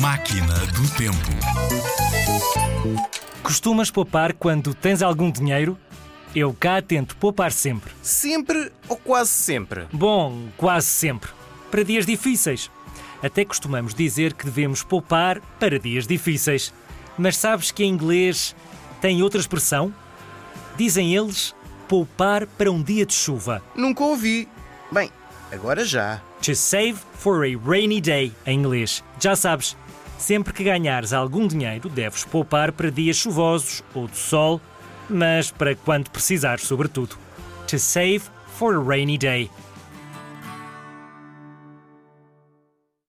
Máquina do Tempo. Costumas poupar quando tens algum dinheiro? Eu cá tento poupar sempre. Sempre ou quase sempre? Bom, quase sempre. Para dias difíceis. Até costumamos dizer que devemos poupar para dias difíceis. Mas sabes que em inglês tem outra expressão? Dizem eles poupar para um dia de chuva. Nunca ouvi. Bem, agora já. To save for a rainy day, em inglês. Já sabes, sempre que ganhares algum dinheiro, deves poupar para dias chuvosos ou de sol, mas para quando precisares, sobretudo. To save for a rainy day.